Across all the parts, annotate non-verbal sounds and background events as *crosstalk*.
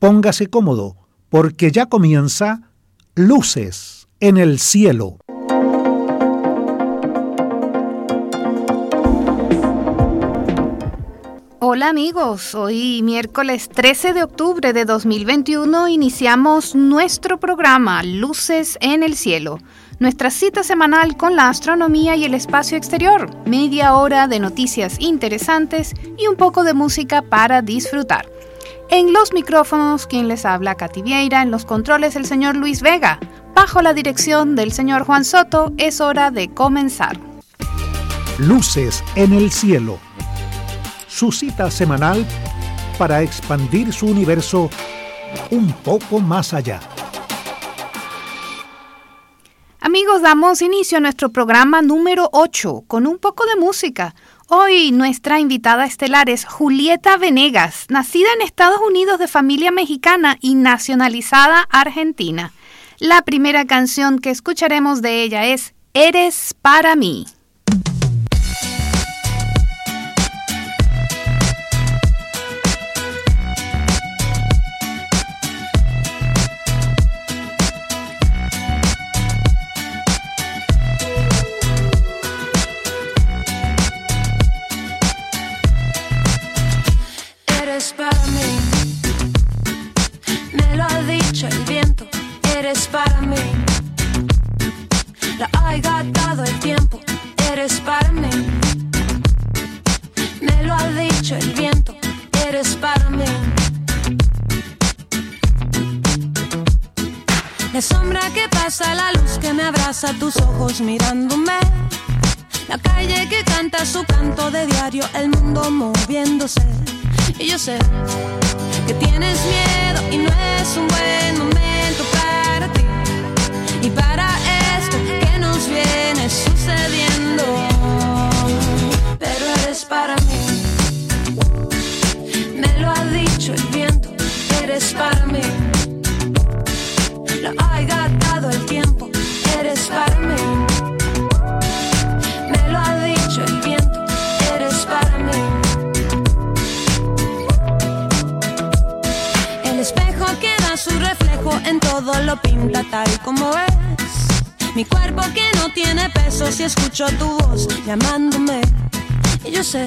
Póngase cómodo, porque ya comienza Luces en el Cielo. Hola amigos, hoy miércoles 13 de octubre de 2021 iniciamos nuestro programa Luces en el Cielo, nuestra cita semanal con la astronomía y el espacio exterior, media hora de noticias interesantes y un poco de música para disfrutar. En los micrófonos, quien les habla, Katy Vieira, en los controles el señor Luis Vega. Bajo la dirección del señor Juan Soto, es hora de comenzar. Luces en el cielo. Su cita semanal para expandir su universo un poco más allá. Amigos, damos inicio a nuestro programa número 8 con un poco de música. Hoy nuestra invitada estelar es Julieta Venegas, nacida en Estados Unidos de familia mexicana y nacionalizada argentina. La primera canción que escucharemos de ella es Eres para mí. A tus ojos mirándome. La calle que canta su canto de diario, el mundo moviéndose. Y yo sé que tienes miedo y no es un buen momento para ti. Y para esto que nos viene sucediendo. Pero eres para mí. Me lo ha dicho el viento, eres para mí. Lo ha gastado el tiempo eres para mí. Me lo ha dicho el viento, eres para mí. El espejo que da su reflejo en todo lo pinta tal como es. Mi cuerpo que no tiene peso si escucho tu voz llamándome. Y yo sé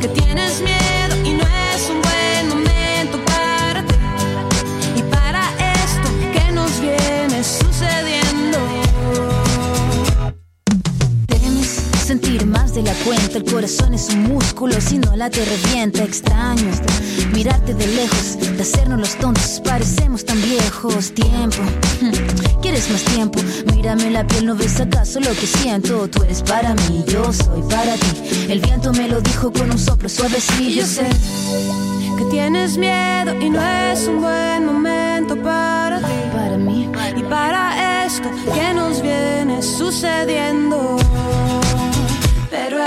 que tienes miedo cuenta. El corazón es un músculo, si no la te revienta. Extraño mirarte de lejos, de hacernos los tontos. Parecemos tan viejos. Tiempo, *laughs* ¿quieres más tiempo? Mírame la piel, ¿no ves acaso lo que siento? Tú eres para mí, yo soy para ti. El viento me lo dijo con un soplo suavecillo. Yo sé que tienes miedo y no es un buen momento para ti. Para mí y para esto que nos viene sucediendo pero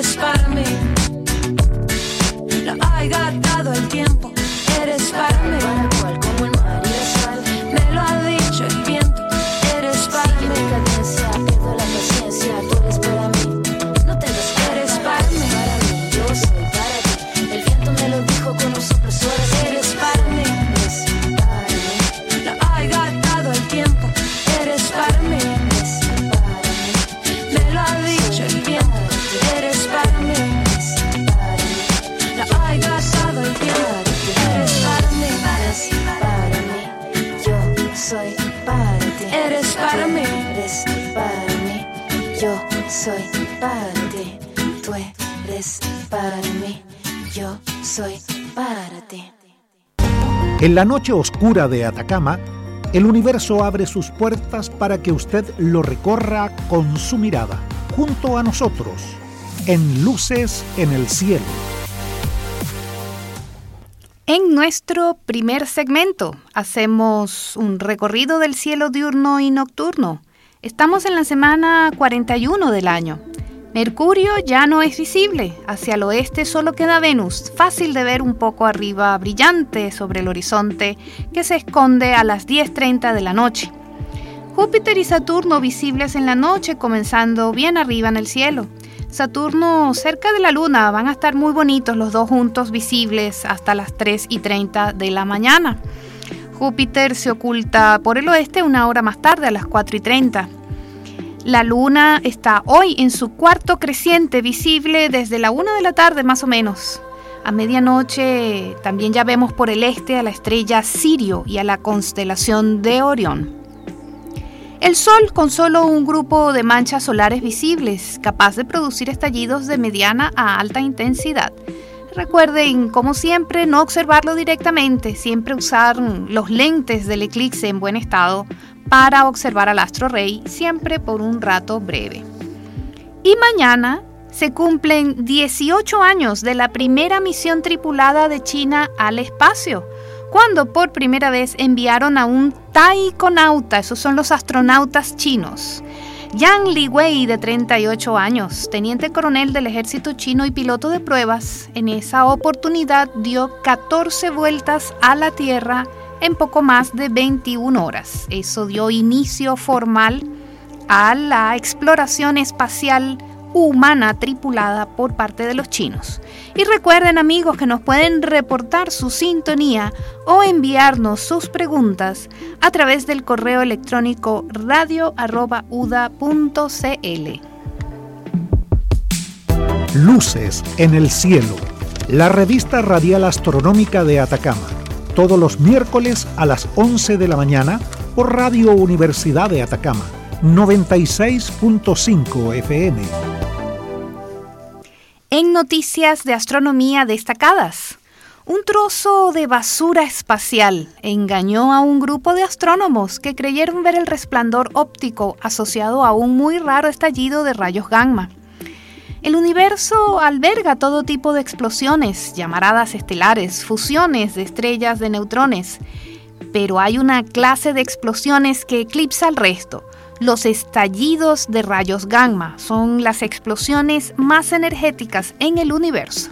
eres para mí. Lo ha gastado el tiempo, En la noche oscura de Atacama, el universo abre sus puertas para que usted lo recorra con su mirada, junto a nosotros. en Luces en el Cielo. En nuestro primer segmento hacemos un recorrido del cielo diurno y nocturno. Estamos en la semana 41 del año. Mercurio ya no es visible, hacia el oeste solo queda Venus, fácil de ver un poco arriba, brillante sobre el horizonte, que se esconde a las 10.30 de la noche. Júpiter y Saturno visibles en la noche, comenzando bien arriba en el cielo. Saturno cerca de la Luna van a estar muy bonitos los dos juntos visibles hasta las 3 y 30 de la mañana. Júpiter se oculta por el oeste una hora más tarde, a las 4 y 30. La luna está hoy en su cuarto creciente, visible desde la 1 de la tarde más o menos. A medianoche también ya vemos por el este a la estrella Sirio y a la constelación de Orión. El Sol con solo un grupo de manchas solares visibles, capaz de producir estallidos de mediana a alta intensidad. Recuerden, como siempre, no observarlo directamente, siempre usar los lentes del eclipse en buen estado para observar al astro rey, siempre por un rato breve. Y mañana se cumplen 18 años de la primera misión tripulada de China al espacio cuando por primera vez enviaron a un taikonauta, esos son los astronautas chinos. Yang Liwei, de 38 años, teniente coronel del ejército chino y piloto de pruebas, en esa oportunidad dio 14 vueltas a la Tierra en poco más de 21 horas. Eso dio inicio formal a la exploración espacial humana tripulada por parte de los chinos. Y recuerden amigos que nos pueden reportar su sintonía o enviarnos sus preguntas a través del correo electrónico radio.uda.cl. Luces en el cielo, la revista radial astronómica de Atacama, todos los miércoles a las 11 de la mañana por Radio Universidad de Atacama, 96.5 FM en noticias de astronomía destacadas. Un trozo de basura espacial engañó a un grupo de astrónomos que creyeron ver el resplandor óptico asociado a un muy raro estallido de rayos gamma. El universo alberga todo tipo de explosiones, llamaradas estelares, fusiones de estrellas de neutrones, pero hay una clase de explosiones que eclipsa al resto, los estallidos de rayos gamma son las explosiones más energéticas en el universo.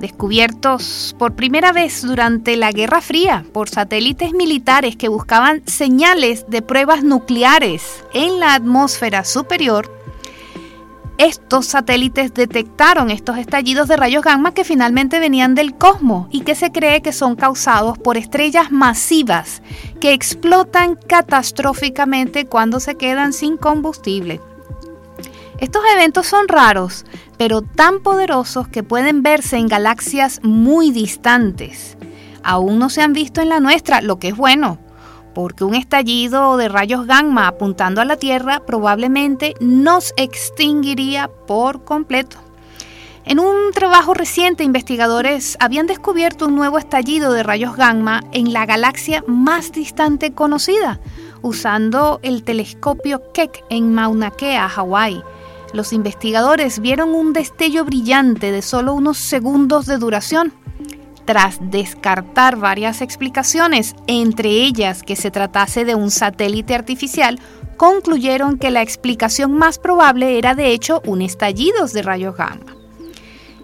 Descubiertos por primera vez durante la Guerra Fría por satélites militares que buscaban señales de pruebas nucleares en la atmósfera superior, estos satélites detectaron estos estallidos de rayos gamma que finalmente venían del cosmos y que se cree que son causados por estrellas masivas que explotan catastróficamente cuando se quedan sin combustible. Estos eventos son raros, pero tan poderosos que pueden verse en galaxias muy distantes. Aún no se han visto en la nuestra, lo que es bueno, porque un estallido de rayos gamma apuntando a la Tierra probablemente nos extinguiría por completo. En un trabajo reciente, investigadores habían descubierto un nuevo estallido de rayos gamma en la galaxia más distante conocida, usando el telescopio Keck en Mauna Kea, Hawái. Los investigadores vieron un destello brillante de solo unos segundos de duración tras descartar varias explicaciones, entre ellas que se tratase de un satélite artificial, concluyeron que la explicación más probable era de hecho un estallido de rayos gamma.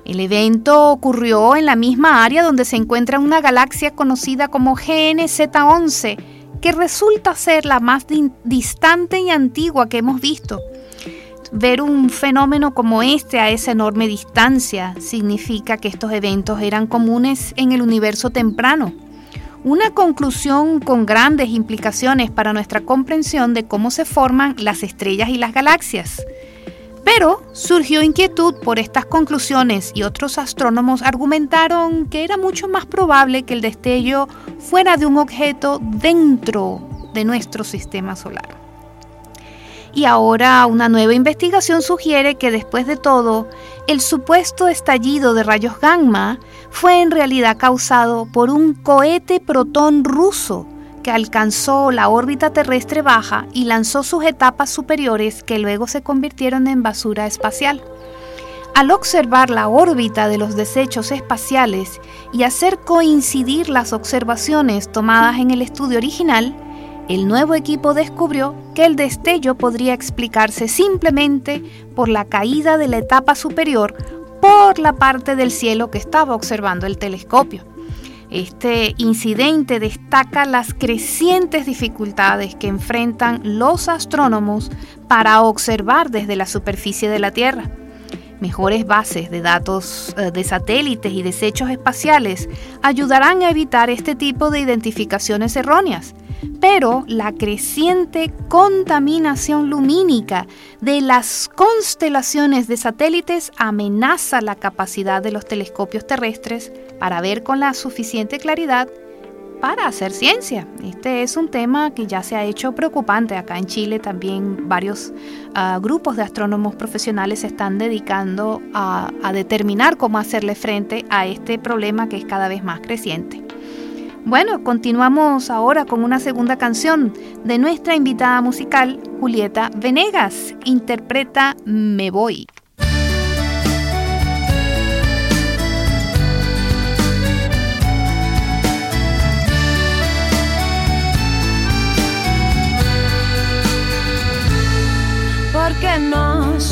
El evento ocurrió en la misma área donde se encuentra una galaxia conocida como GNZ11, que resulta ser la más distante y antigua que hemos visto. Ver un fenómeno como este a esa enorme distancia significa que estos eventos eran comunes en el universo temprano. Una conclusión con grandes implicaciones para nuestra comprensión de cómo se forman las estrellas y las galaxias. Pero surgió inquietud por estas conclusiones y otros astrónomos argumentaron que era mucho más probable que el destello fuera de un objeto dentro de nuestro sistema solar. Y ahora una nueva investigación sugiere que después de todo, el supuesto estallido de rayos gamma fue en realidad causado por un cohete protón ruso que alcanzó la órbita terrestre baja y lanzó sus etapas superiores que luego se convirtieron en basura espacial. Al observar la órbita de los desechos espaciales y hacer coincidir las observaciones tomadas en el estudio original, el nuevo equipo descubrió que el destello podría explicarse simplemente por la caída de la etapa superior por la parte del cielo que estaba observando el telescopio. Este incidente destaca las crecientes dificultades que enfrentan los astrónomos para observar desde la superficie de la Tierra. Mejores bases de datos eh, de satélites y desechos espaciales ayudarán a evitar este tipo de identificaciones erróneas. Pero la creciente contaminación lumínica de las constelaciones de satélites amenaza la capacidad de los telescopios terrestres para ver con la suficiente claridad para hacer ciencia. Este es un tema que ya se ha hecho preocupante. Acá en Chile también varios ah, grupos de astrónomos profesionales se están dedicando a determinar cómo hacerle frente a este problema que es cada vez más creciente. Bueno, continuamos ahora con una segunda canción de nuestra invitada musical, Julieta Venegas. Interpreta Me Voy.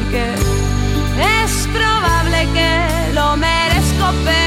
porque es probable que lo merezco, pero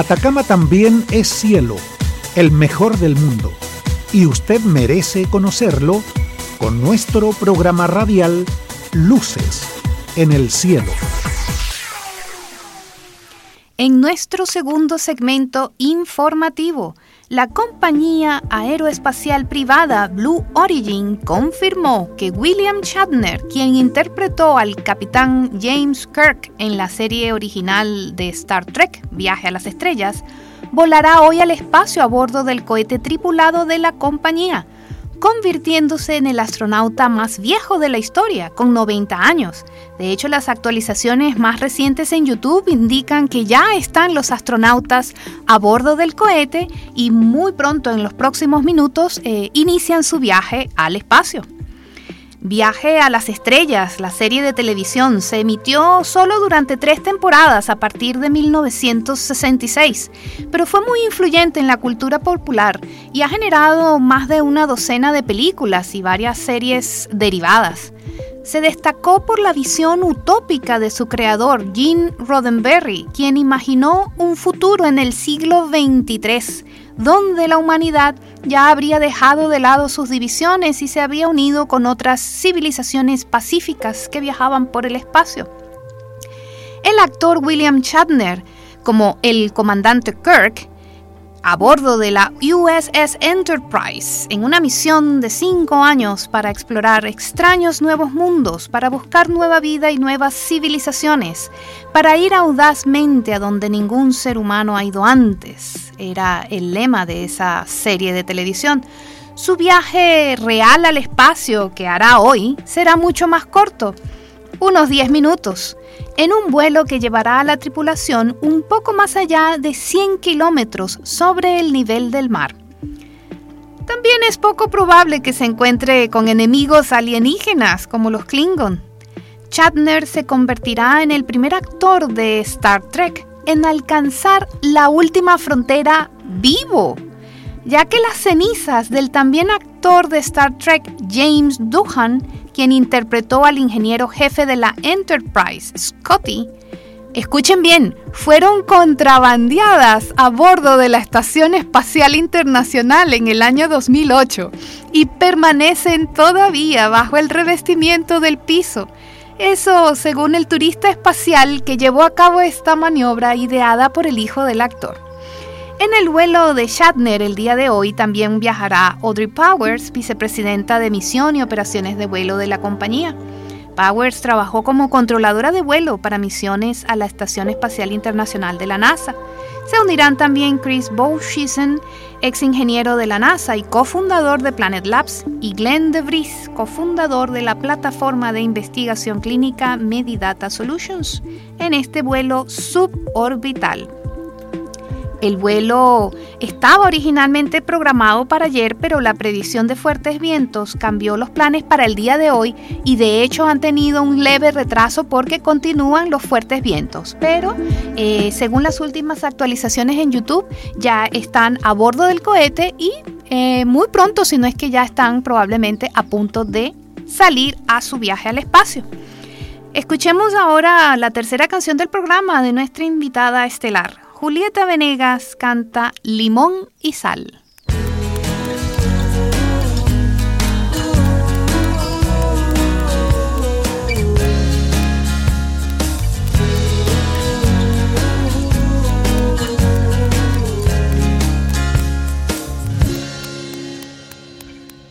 Atacama también es cielo, el mejor del mundo, y usted merece conocerlo con nuestro programa radial Luces en el Cielo. En nuestro segundo segmento informativo, la compañía aeroespacial privada Blue Origin confirmó que William Shatner, quien interpretó al capitán James Kirk en la serie original de Star Trek, Viaje a las Estrellas, volará hoy al espacio a bordo del cohete tripulado de la compañía, convirtiéndose en el astronauta más viejo de la historia, con 90 años. De hecho, las actualizaciones más recientes en YouTube indican que ya están los astronautas a bordo del cohete y muy pronto, en los próximos minutos, eh, inician su viaje al espacio. Viaje a las Estrellas, la serie de televisión, se emitió solo durante tres temporadas a partir de 1966, pero fue muy influyente en la cultura popular y ha generado más de una docena de películas y varias series derivadas. Se destacó por la visión utópica de su creador, Gene Roddenberry, quien imaginó un futuro en el siglo XXIII, donde la humanidad ya habría dejado de lado sus divisiones y se había unido con otras civilizaciones pacíficas que viajaban por el espacio. El actor William Shatner, como el comandante Kirk, a bordo de la USS Enterprise en una misión de cinco años para explorar extraños nuevos mundos, para buscar nueva vida y nuevas civilizaciones, para ir audazmente a donde ningún ser humano ha ido antes, era el lema de esa serie de televisión. Su viaje real al espacio que hará hoy será mucho más corto, unos 10 minutos, en un vuelo que llevará a la tripulación un poco más allá de 100 kilómetros sobre el nivel del mar. También es poco probable que se encuentre con enemigos alienígenas como los Klingon. Shatner se convertirá en el primer actor de Star Trek en alcanzar la última frontera vivo, ya que las cenizas del también actor de Star Trek James Doohan quien interpretó al ingeniero jefe de la Enterprise, Scotty, escuchen bien, fueron contrabandeadas a bordo de la Estación Espacial Internacional en el año 2008 y permanecen todavía bajo el revestimiento del piso. Eso según el turista espacial que llevó a cabo esta maniobra ideada por el hijo del actor. En el vuelo de Shatner el día de hoy también viajará Audrey Powers, vicepresidenta de misión y operaciones de vuelo de la compañía. Powers trabajó como controladora de vuelo para misiones a la Estación Espacial Internacional de la NASA. Se unirán también Chris Bowshisen, ex ingeniero de la NASA y cofundador de Planet Labs, y Glenn DeVries, cofundador de la plataforma de investigación clínica Medidata Solutions, en este vuelo suborbital. El vuelo estaba originalmente programado para ayer, pero la predicción de fuertes vientos cambió los planes para el día de hoy y de hecho han tenido un leve retraso porque continúan los fuertes vientos. Pero eh, según las últimas actualizaciones en YouTube, ya están a bordo del cohete y eh, muy pronto, si no es que ya están probablemente a punto de salir a su viaje al espacio. Escuchemos ahora la tercera canción del programa de nuestra invitada estelar. Julieta Venegas canta Limón y Sal.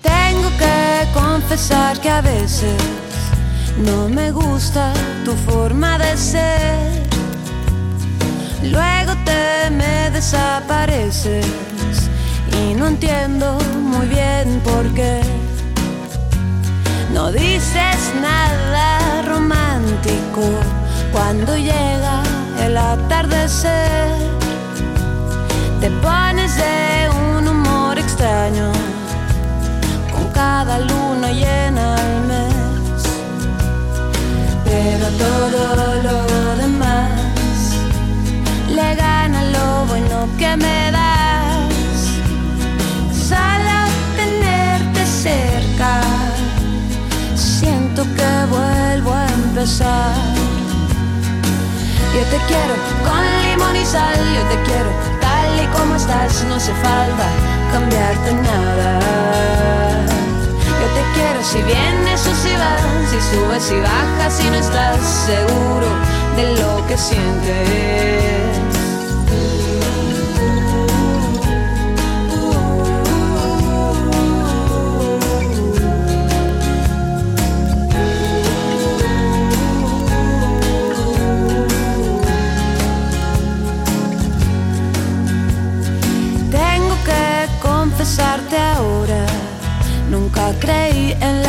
Tengo que confesar que a veces no me gusta tu forma de ser Luego te me desapareces y no entiendo muy bien por qué. No dices nada romántico cuando llega el atardecer. Te pones de un humor extraño con cada luna llena al mes. Pero todo lo que me das. Solo tenerte cerca, siento que vuelvo a empezar. Yo te quiero con limón y sal, yo te quiero tal y como estás, no hace falta cambiarte nada. Yo te quiero si vienes o si vas, si subes y bajas, si no estás seguro de lo que sientes.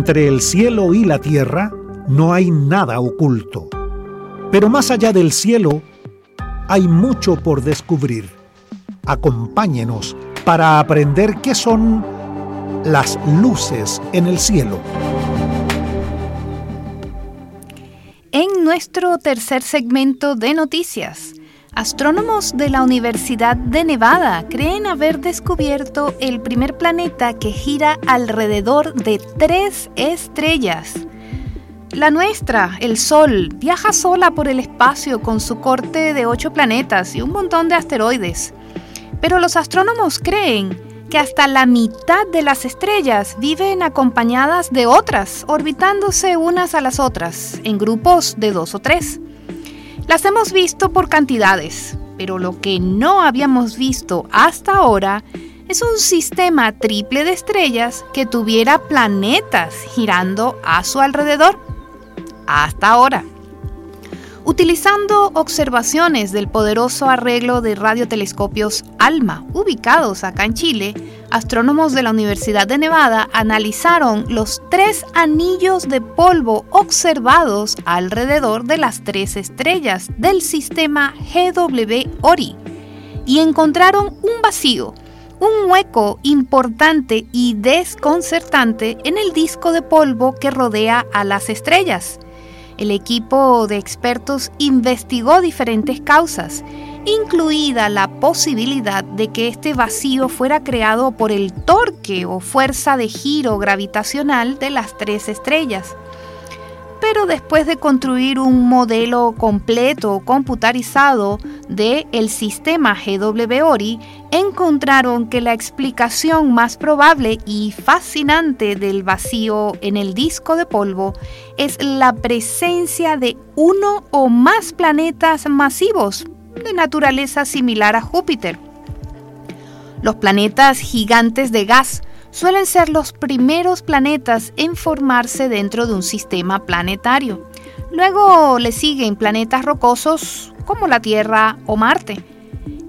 Entre el cielo y la tierra no hay nada oculto. Pero más allá del cielo hay mucho por descubrir. Acompáñenos para aprender qué son las luces en el cielo. En nuestro tercer segmento de noticias, Astrónomos de la Universidad de Nevada creen haber descubierto el primer planeta que gira alrededor de tres estrellas. La nuestra, el Sol, viaja sola por el espacio con su corte de ocho planetas y un montón de asteroides. Pero los astrónomos creen que hasta la mitad de las estrellas viven acompañadas de otras, orbitándose unas a las otras, en grupos de dos o tres. Las hemos visto por cantidades, pero lo que no habíamos visto hasta ahora es un sistema triple de estrellas que tuviera planetas girando a su alrededor. Hasta ahora. Utilizando observaciones del poderoso arreglo de radiotelescopios ALMA, ubicados acá en Chile, astrónomos de la Universidad de Nevada analizaron los tres anillos de polvo observados alrededor de las tres estrellas del sistema GW ORI y encontraron un vacío, un hueco importante y desconcertante en el disco de polvo que rodea a las estrellas. El equipo de expertos investigó diferentes causas, incluida la posibilidad de que este vacío fuera creado por el torque o fuerza de giro gravitacional de las tres estrellas. Pero después de construir un modelo completo computarizado del el sistema GWORI, encontraron que la explicación más probable y fascinante del vacío en el disco de polvo es la presencia de uno o más planetas masivos de naturaleza similar a Júpiter. Los planetas gigantes de gas suelen ser los primeros planetas en formarse dentro de un sistema planetario. Luego le siguen planetas rocosos como la Tierra o Marte.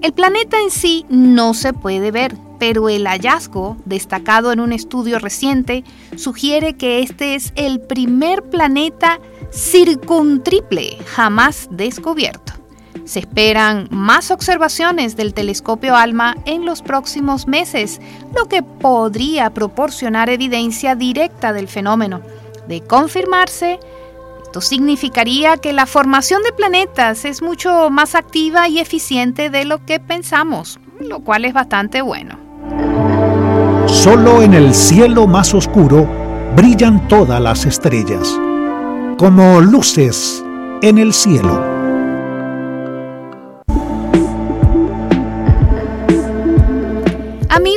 El planeta en sí no se puede ver, pero el hallazgo, destacado en un estudio reciente, sugiere que este es el primer planeta circuntriple jamás descubierto. Se esperan más observaciones del telescopio ALMA en los próximos meses, lo que podría proporcionar evidencia directa del fenómeno. De confirmarse, esto significaría que la formación de planetas es mucho más activa y eficiente de lo que pensamos, lo cual es bastante bueno. Solo en el cielo más oscuro brillan todas las estrellas, como luces en el cielo.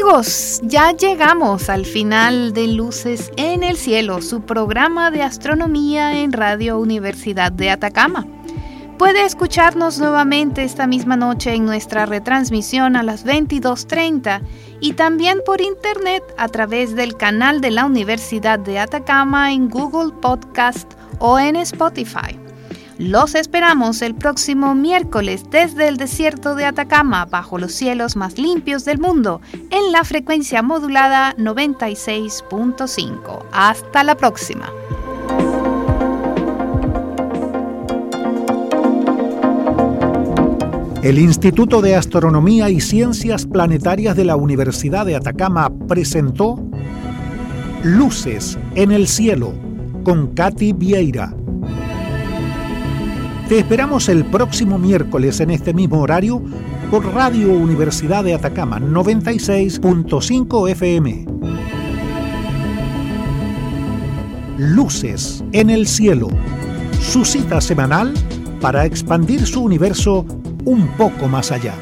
Amigos, ya llegamos al final de Luces en el Cielo, su programa de astronomía en Radio Universidad de Atacama. Puede escucharnos nuevamente esta misma noche en nuestra retransmisión a las 22.30 y también por internet a través del canal de la Universidad de Atacama en Google Podcast o en Spotify. Los esperamos el próximo miércoles desde el desierto de Atacama, bajo los cielos más limpios del mundo, en la frecuencia modulada 96.5. Hasta la próxima. El Instituto de Astronomía y Ciencias Planetarias de la Universidad de Atacama presentó Luces en el Cielo con Katy Vieira. Te esperamos el próximo miércoles en este mismo horario por Radio Universidad de Atacama 96.5 FM. Luces en el cielo. Su cita semanal para expandir su universo un poco más allá.